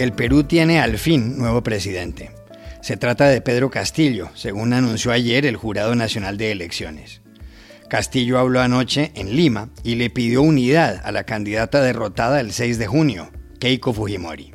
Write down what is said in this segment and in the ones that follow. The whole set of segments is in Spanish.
El Perú tiene al fin nuevo presidente. Se trata de Pedro Castillo, según anunció ayer el Jurado Nacional de Elecciones. Castillo habló anoche en Lima y le pidió unidad a la candidata derrotada el 6 de junio, Keiko Fujimori.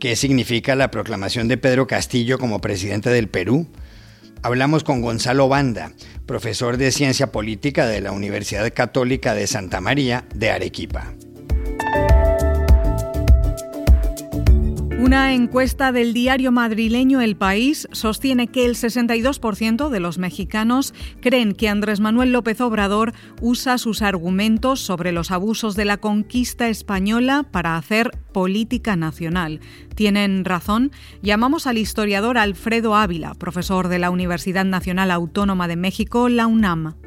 ¿Qué significa la proclamación de Pedro Castillo como presidente del Perú? Hablamos con Gonzalo Banda, profesor de Ciencia Política de la Universidad Católica de Santa María de Arequipa. Una encuesta del diario madrileño El País sostiene que el 62% de los mexicanos creen que Andrés Manuel López Obrador usa sus argumentos sobre los abusos de la conquista española para hacer política nacional. ¿Tienen razón? Llamamos al historiador Alfredo Ávila, profesor de la Universidad Nacional Autónoma de México, la UNAM.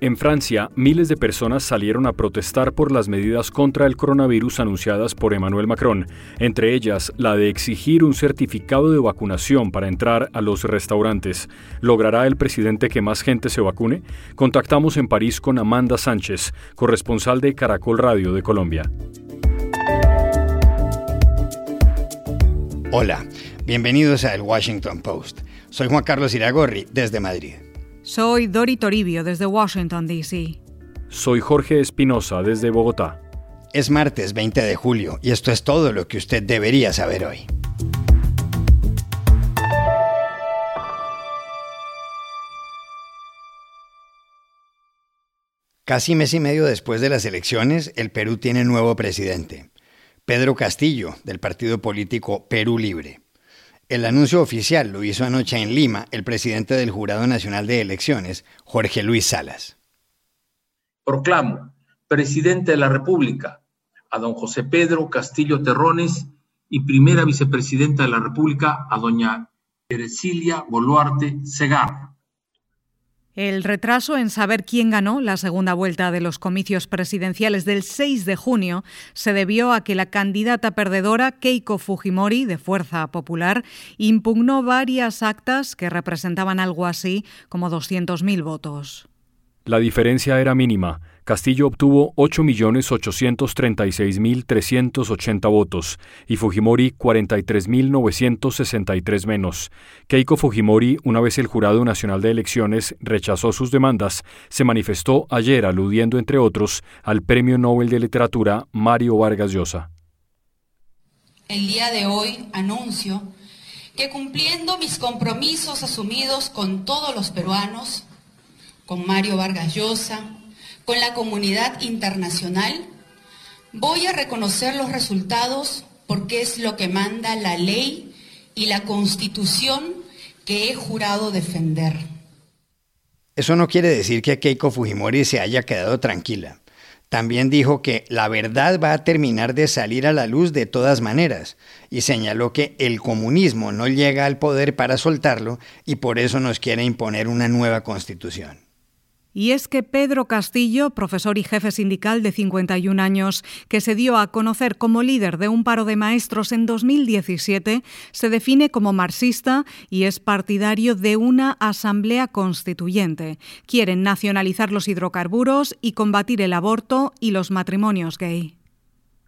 En Francia, miles de personas salieron a protestar por las medidas contra el coronavirus anunciadas por Emmanuel Macron, entre ellas la de exigir un certificado de vacunación para entrar a los restaurantes. ¿Logrará el presidente que más gente se vacune? Contactamos en París con Amanda Sánchez, corresponsal de Caracol Radio de Colombia. Hola, bienvenidos a El Washington Post. Soy Juan Carlos Iragorri, desde Madrid. Soy Dori Toribio desde Washington, D.C. Soy Jorge Espinosa desde Bogotá. Es martes 20 de julio y esto es todo lo que usted debería saber hoy. Casi mes y medio después de las elecciones, el Perú tiene nuevo presidente, Pedro Castillo, del partido político Perú Libre. El anuncio oficial lo hizo anoche en Lima el presidente del Jurado Nacional de Elecciones, Jorge Luis Salas. Proclamo presidente de la República a don José Pedro Castillo Terrones y primera vicepresidenta de la República a doña Erecilia Boluarte Segarra. El retraso en saber quién ganó la segunda vuelta de los comicios presidenciales del 6 de junio se debió a que la candidata perdedora Keiko Fujimori, de Fuerza Popular, impugnó varias actas que representaban algo así como 200.000 votos. La diferencia era mínima. Castillo obtuvo 8.836.380 votos y Fujimori 43.963 menos. Keiko Fujimori, una vez el Jurado Nacional de Elecciones rechazó sus demandas, se manifestó ayer aludiendo, entre otros, al Premio Nobel de Literatura Mario Vargas Llosa. El día de hoy anuncio que cumpliendo mis compromisos asumidos con todos los peruanos, con Mario Vargas Llosa, con la comunidad internacional, voy a reconocer los resultados porque es lo que manda la ley y la constitución que he jurado defender. Eso no quiere decir que Keiko Fujimori se haya quedado tranquila. También dijo que la verdad va a terminar de salir a la luz de todas maneras y señaló que el comunismo no llega al poder para soltarlo y por eso nos quiere imponer una nueva constitución. Y es que Pedro Castillo, profesor y jefe sindical de 51 años, que se dio a conocer como líder de un paro de maestros en 2017, se define como marxista y es partidario de una asamblea constituyente. Quieren nacionalizar los hidrocarburos y combatir el aborto y los matrimonios gay.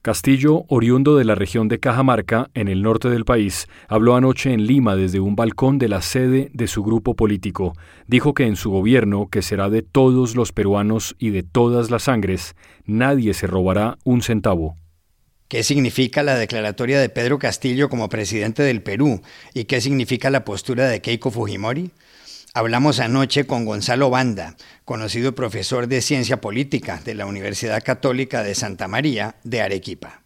Castillo, oriundo de la región de Cajamarca, en el norte del país, habló anoche en Lima desde un balcón de la sede de su grupo político. Dijo que en su gobierno, que será de todos los peruanos y de todas las sangres, nadie se robará un centavo. ¿Qué significa la declaratoria de Pedro Castillo como presidente del Perú? ¿Y qué significa la postura de Keiko Fujimori? Hablamos anoche con Gonzalo Banda, conocido profesor de Ciencia Política de la Universidad Católica de Santa María de Arequipa.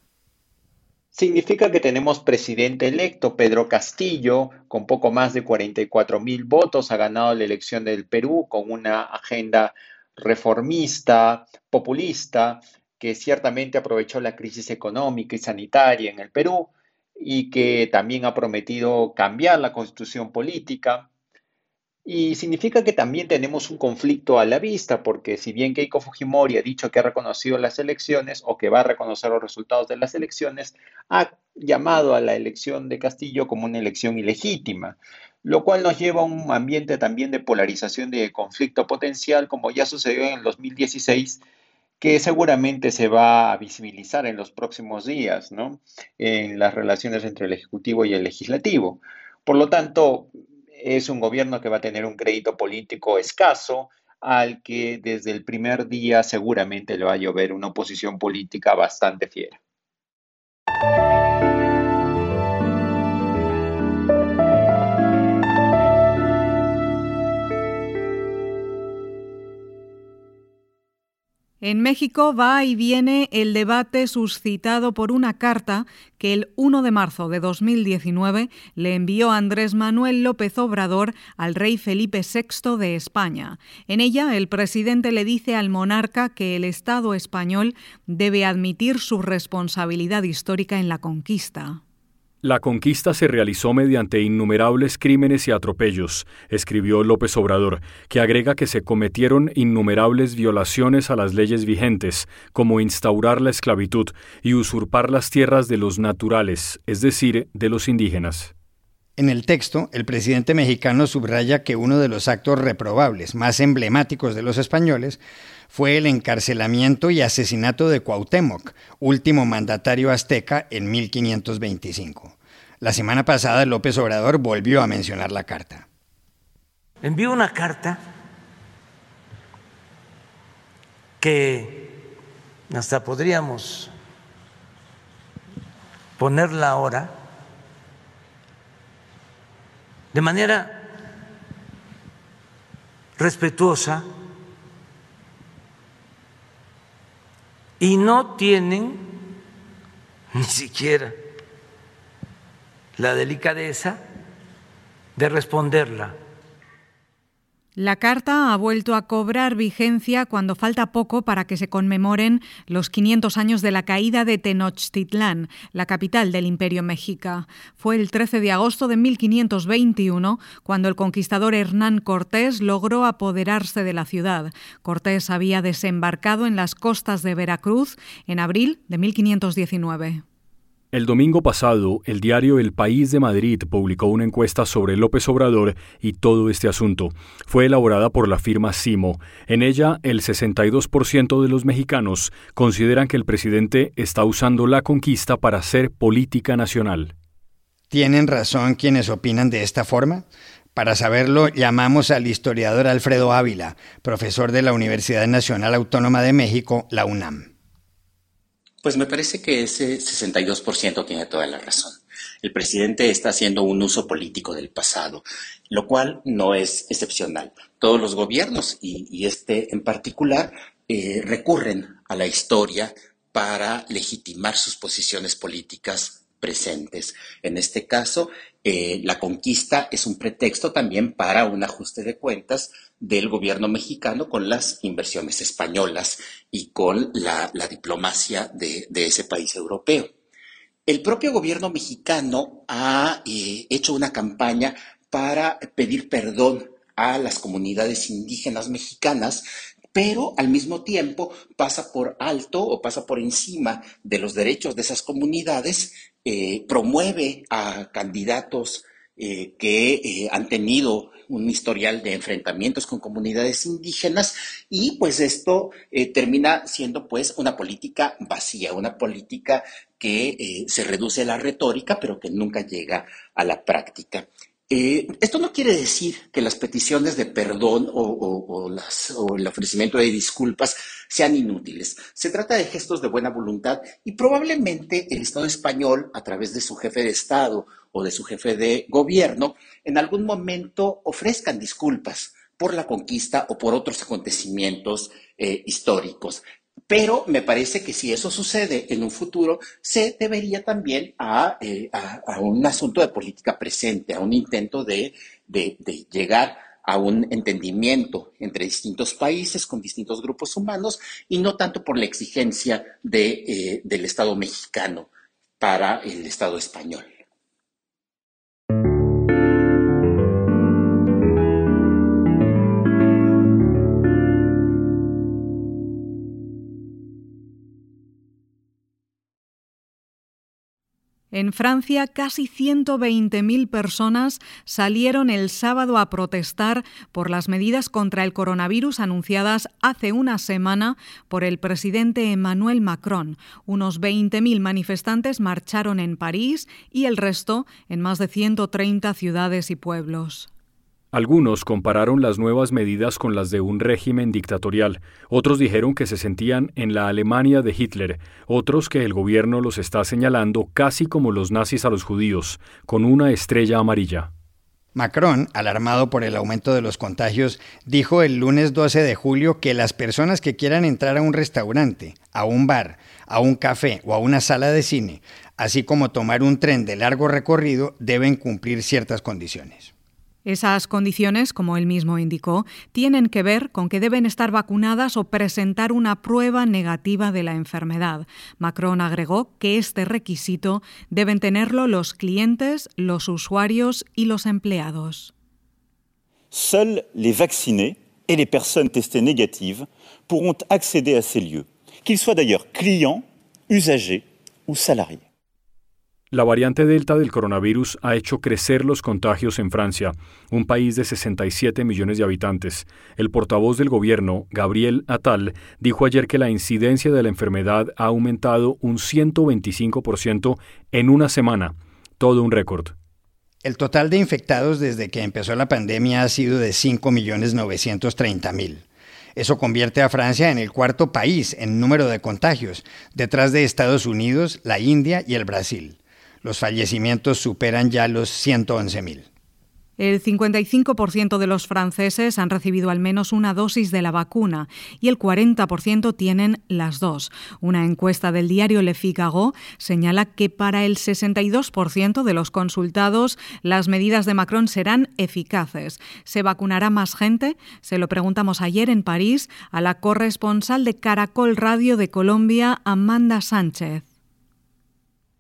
Significa que tenemos presidente electo Pedro Castillo, con poco más de 44 mil votos, ha ganado la elección del Perú con una agenda reformista, populista, que ciertamente aprovechó la crisis económica y sanitaria en el Perú y que también ha prometido cambiar la constitución política. Y significa que también tenemos un conflicto a la vista, porque si bien Keiko Fujimori ha dicho que ha reconocido las elecciones o que va a reconocer los resultados de las elecciones, ha llamado a la elección de Castillo como una elección ilegítima, lo cual nos lleva a un ambiente también de polarización de conflicto potencial, como ya sucedió en el 2016 que seguramente se va a visibilizar en los próximos días, ¿no? En las relaciones entre el Ejecutivo y el Legislativo. Por lo tanto, es un gobierno que va a tener un crédito político escaso, al que desde el primer día seguramente le va a llover una oposición política bastante fiera. En México va y viene el debate suscitado por una carta que el 1 de marzo de 2019 le envió Andrés Manuel López Obrador al rey Felipe VI de España. En ella, el presidente le dice al monarca que el Estado español debe admitir su responsabilidad histórica en la conquista. La conquista se realizó mediante innumerables crímenes y atropellos, escribió López Obrador, que agrega que se cometieron innumerables violaciones a las leyes vigentes, como instaurar la esclavitud y usurpar las tierras de los naturales, es decir, de los indígenas. En el texto, el presidente mexicano subraya que uno de los actos reprobables más emblemáticos de los españoles fue el encarcelamiento y asesinato de Cuauhtémoc, último mandatario azteca en 1525. La semana pasada López Obrador volvió a mencionar la carta. Envió una carta que hasta podríamos ponerla ahora de manera respetuosa y no tienen ni siquiera la delicadeza de responderla. La carta ha vuelto a cobrar vigencia cuando falta poco para que se conmemoren los 500 años de la caída de Tenochtitlán, la capital del Imperio Mexica. Fue el 13 de agosto de 1521 cuando el conquistador Hernán Cortés logró apoderarse de la ciudad. Cortés había desembarcado en las costas de Veracruz en abril de 1519. El domingo pasado, el diario El País de Madrid publicó una encuesta sobre López Obrador y todo este asunto. Fue elaborada por la firma Simo. En ella, el 62% de los mexicanos consideran que el presidente está usando la conquista para hacer política nacional. ¿Tienen razón quienes opinan de esta forma? Para saberlo, llamamos al historiador Alfredo Ávila, profesor de la Universidad Nacional Autónoma de México, la UNAM. Pues me parece que ese 62% tiene toda la razón. El presidente está haciendo un uso político del pasado, lo cual no es excepcional. Todos los gobiernos, y, este en particular, eh, recurren a la historia para legitimar sus posiciones políticas presentes. En este caso, eh, la conquista es un pretexto también para un ajuste de cuentas del gobierno mexicano con las inversiones españolas y con la, diplomacia de, ese país europeo. El propio gobierno mexicano ha eh, hecho una campaña para pedir perdón a las comunidades indígenas mexicanas pero al mismo tiempo pasa por alto o pasa por encima de los derechos de esas comunidades, eh, promueve a candidatos eh, que eh, han tenido un historial de enfrentamientos con comunidades indígenas y pues esto termina siendo pues una política vacía, una política que se reduce a la retórica pero que nunca llega a la práctica. Eh, esto no quiere decir que las peticiones de perdón o, el ofrecimiento de disculpas sean inútiles. Se trata de gestos de buena voluntad y probablemente el Estado español, a través de su jefe de Estado o de su jefe de gobierno, en algún momento ofrezcan disculpas por la conquista o por otros acontecimientos eh, históricos. Pero me parece que si eso sucede en un futuro, se debería también a, eh, un asunto de política presente, a un intento de, llegar a un entendimiento entre distintos países con distintos grupos humanos y no tanto por la exigencia eh, del Estado mexicano para el Estado español. En Francia, casi 120.000 personas salieron el sábado a protestar por las medidas contra el coronavirus anunciadas hace una semana por el presidente Emmanuel Macron. Unos 20.000 manifestantes marcharon en París y el resto en más de 130 ciudades y pueblos. Algunos compararon las nuevas medidas con las de un régimen dictatorial, otros dijeron que se sentían en la Alemania de Hitler, otros que el gobierno los está señalando casi como los nazis a los judíos, con una estrella amarilla. Macron, alarmado por el aumento de los contagios, dijo el lunes 12 de julio que las personas que quieran entrar a un restaurante, a un bar, a un café o a una sala de cine, así como tomar un tren de largo recorrido, deben cumplir ciertas condiciones. Esas condiciones, como él mismo indicó, tienen que ver con que deben estar vacunadas o presentar una prueba negativa de la enfermedad. Macron agregó que este requisito deben tenerlo los clientes, los usuarios y los empleados. Seuls les vaccinés et les personnes testées négatives pourront accéder à ces lieux, qu'ils soient d'ailleurs clients, usagers ou salariés. La variante Delta del coronavirus ha hecho crecer los contagios en Francia, un país de 67 millones de habitantes. El portavoz del gobierno, Gabriel Attal, dijo ayer que la incidencia de la enfermedad ha aumentado un 125% en una semana, todo un récord. El total de infectados desde que empezó la pandemia ha sido de 5.930.000. Eso convierte a Francia en el cuarto país en número de contagios, detrás de Estados Unidos, la India y el Brasil. Los fallecimientos superan ya los 111.000. El 55% de los franceses han recibido al menos una dosis de la vacuna y el 40% tienen las dos. Una encuesta del diario Le Figaro señala que para el 62% de los consultados las medidas de Macron serán eficaces. ¿Se vacunará más gente? Se lo preguntamos ayer en París a la corresponsal de Caracol Radio de Colombia, Amanda Sánchez.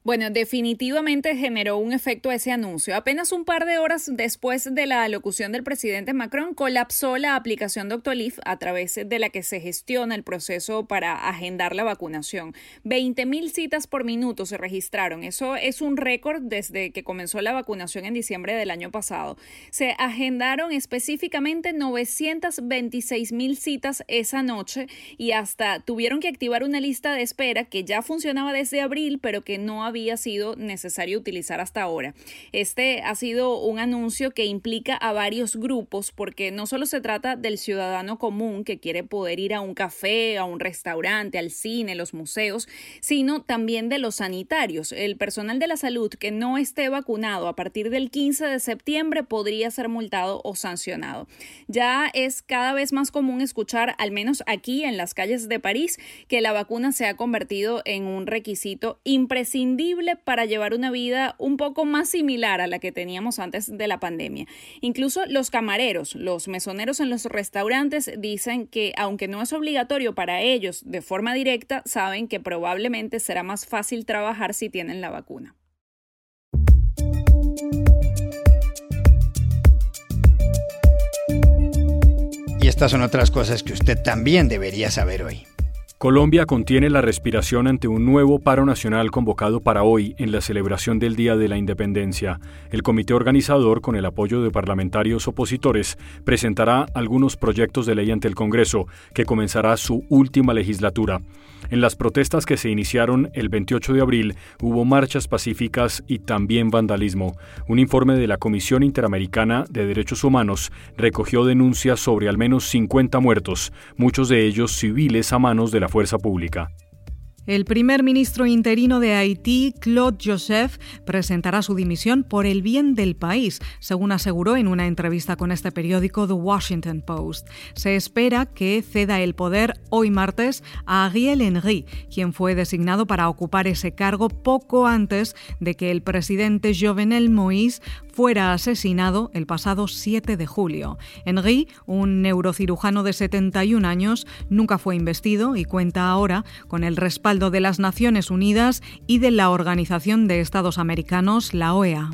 Bueno, definitivamente generó un efecto ese anuncio. Apenas un par de horas después de la alocución del presidente Macron, colapsó la aplicación Doctolif a través de la que se gestiona el proceso para agendar la vacunación. 20.000 citas por minuto se registraron. Eso es un récord desde que comenzó la vacunación en diciembre del año pasado. Se agendaron específicamente 926.000 citas esa noche y hasta tuvieron que activar una lista de espera que ya funcionaba desde abril, pero que no había había sido necesario utilizar hasta ahora. Este ha sido un anuncio que implica a varios grupos porque no solo se trata del ciudadano común que quiere poder ir a un café, a un restaurante, al cine, los museos, sino también de los sanitarios. El personal de la salud que no esté vacunado a partir del 15 de septiembre podría ser multado o sancionado. Ya es cada vez más común escuchar, al menos aquí en las calles de París, que la vacuna se ha convertido en un requisito para llevar una vida un poco más similar a la que teníamos antes de la pandemia. Incluso los camareros, los mesoneros en los restaurantes dicen que aunque no es obligatorio para ellos de forma directa, saben que probablemente será más fácil trabajar si tienen la vacuna. Y estas son otras cosas que usted también debería saber hoy. Colombia contiene la respiración ante un nuevo paro nacional convocado para hoy en la celebración del Día de la Independencia. El comité organizador, con el apoyo de parlamentarios opositores, presentará algunos proyectos de ley ante el Congreso, que comenzará su última legislatura. En las protestas que se iniciaron el 28 de abril hubo marchas pacíficas y también vandalismo. Un informe de la Comisión Interamericana de Derechos Humanos recogió denuncias sobre al menos 50 muertos, muchos de ellos civiles a manos de la fuerza pública. El primer ministro interino de Haití, Claude Joseph, presentará su dimisión por el bien del país, según aseguró en una entrevista con este periódico The Washington Post. Se espera que ceda el poder hoy martes a Ariel Henry, quien fue designado para ocupar ese cargo poco antes de que el presidente Jovenel Moïse fuera asesinado el pasado 7 de julio. Henry, un neurocirujano de 71 años, nunca fue investido y cuenta ahora con el respaldo de las Naciones Unidas y de la Organización de Estados Americanos, la OEA.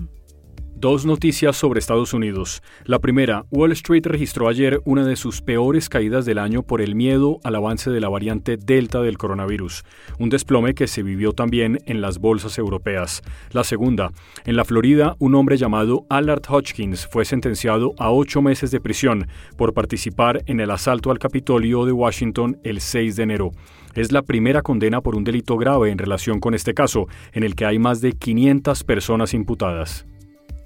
Dos noticias sobre Estados Unidos. La primera, Wall Street registró ayer una de sus peores caídas del año por el miedo al avance de la variante Delta del coronavirus, un desplome que se vivió también en las bolsas europeas. La segunda, en la Florida, un hombre llamado Allard Hodgkins fue sentenciado a ocho meses de prisión por participar en el asalto al Capitolio de Washington el 6 de enero. Es la primera condena por un delito grave en relación con este caso, en el que hay más de 500 personas imputadas.